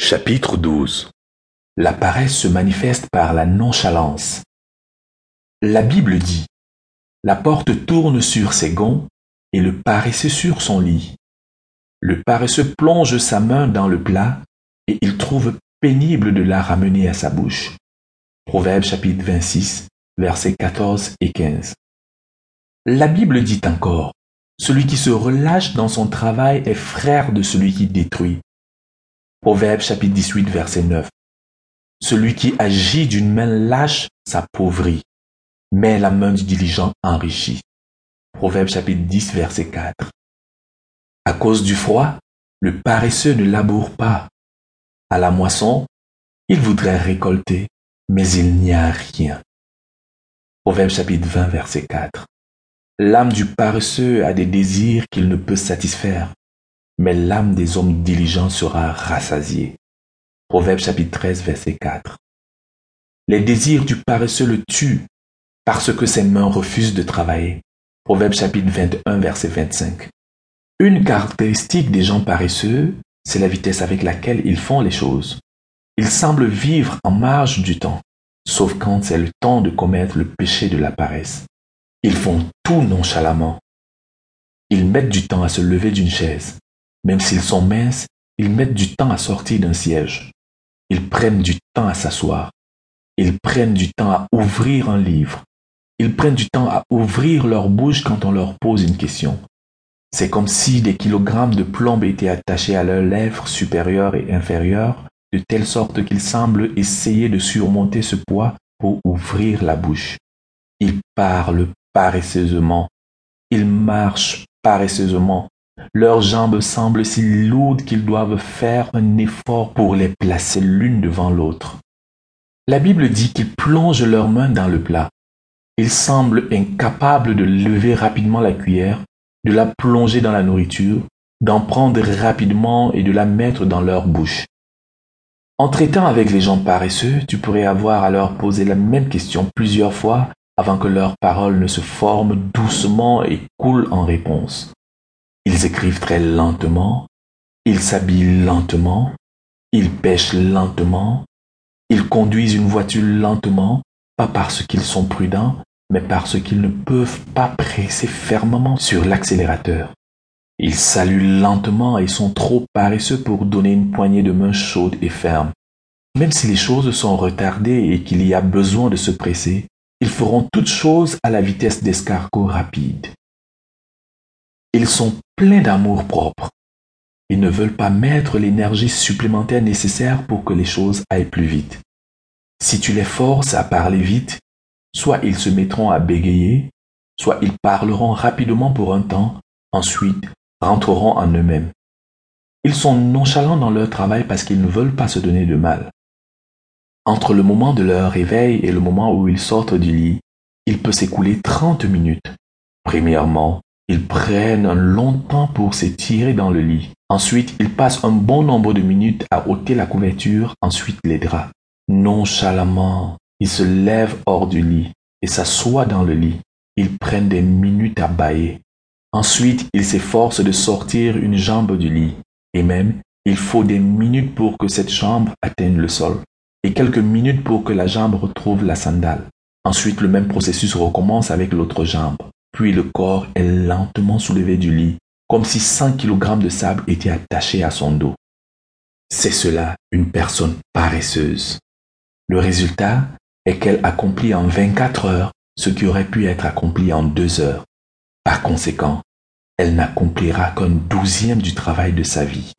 Chapitre 12 La paresse se manifeste par la nonchalance. La Bible dit La porte tourne sur ses gonds et le paresseux sur son lit. Le paresseux plonge sa main dans le plat et il trouve pénible de la ramener à sa bouche. Proverbe chapitre 26, versets 14 et 15. La Bible dit encore Celui qui se relâche dans son travail est frère de celui qui détruit. Proverbe chapitre 18, verset 9. Celui qui agit d'une main lâche s'appauvrit, mais la main du diligent enrichit. Proverbe chapitre 10, verset 4. À cause du froid, le paresseux ne laboure pas. À la moisson, il voudrait récolter, mais il n'y a rien. Proverbe chapitre 20, verset 4. L'âme du paresseux a des désirs qu'il ne peut satisfaire mais l'âme des hommes diligents sera rassasiée. Proverbe chapitre 13, verset 4. Les désirs du paresseux le tuent parce que ses mains refusent de travailler. Proverbe chapitre 21, verset 25. Une caractéristique des gens paresseux, c'est la vitesse avec laquelle ils font les choses. Ils semblent vivre en marge du temps, sauf quand c'est le temps de commettre le péché de la paresse. Ils font tout nonchalamment. Ils mettent du temps à se lever d'une chaise. Même s'ils sont minces, ils mettent du temps à sortir d'un siège. Ils prennent du temps à s'asseoir. Ils prennent du temps à ouvrir un livre. Ils prennent du temps à ouvrir leur bouche quand on leur pose une question. C'est comme si des kilogrammes de plomb étaient attachés à leurs lèvres supérieures et inférieures, de telle sorte qu'ils semblent essayer de surmonter ce poids pour ouvrir la bouche. Ils parlent paresseusement. Ils marchent paresseusement. Leurs jambes semblent si lourdes qu'ils doivent faire un effort pour les placer l'une devant l'autre. La Bible dit qu'ils plongent leurs mains dans le plat. Ils semblent incapables de lever rapidement la cuillère, de la plonger dans la nourriture, d'en prendre rapidement et de la mettre dans leur bouche. En traitant avec les gens paresseux, tu pourrais avoir à leur poser la même question plusieurs fois avant que leurs paroles ne se forment doucement et coulent en réponse. Ils écrivent très lentement, ils s'habillent lentement, ils pêchent lentement, ils conduisent une voiture lentement, pas parce qu'ils sont prudents, mais parce qu'ils ne peuvent pas presser fermement sur l'accélérateur. Ils saluent lentement et sont trop paresseux pour donner une poignée de main chaude et ferme. Même si les choses sont retardées et qu'il y a besoin de se presser, ils feront toutes choses à la vitesse d'escargot rapide. Ils sont pleins d'amour propre. Ils ne veulent pas mettre l'énergie supplémentaire nécessaire pour que les choses aillent plus vite. Si tu les forces à parler vite, soit ils se mettront à bégayer, soit ils parleront rapidement pour un temps, ensuite rentreront en eux-mêmes. Ils sont nonchalants dans leur travail parce qu'ils ne veulent pas se donner de mal. Entre le moment de leur réveil et le moment où ils sortent du lit, il peut s'écouler trente minutes. Premièrement, ils prennent un long temps pour s'étirer dans le lit. Ensuite, ils passent un bon nombre de minutes à ôter la couverture, ensuite les draps. Nonchalamment, ils se lèvent hors du lit et s'assoient dans le lit. Ils prennent des minutes à bailler. Ensuite, ils s'efforcent de sortir une jambe du lit. Et même, il faut des minutes pour que cette jambe atteigne le sol. Et quelques minutes pour que la jambe retrouve la sandale. Ensuite, le même processus recommence avec l'autre jambe. Puis le corps est lentement soulevé du lit, comme si 100 kg de sable étaient attachés à son dos. C'est cela une personne paresseuse. Le résultat est qu'elle accomplit en 24 heures ce qui aurait pu être accompli en deux heures. Par conséquent, elle n'accomplira qu'un douzième du travail de sa vie.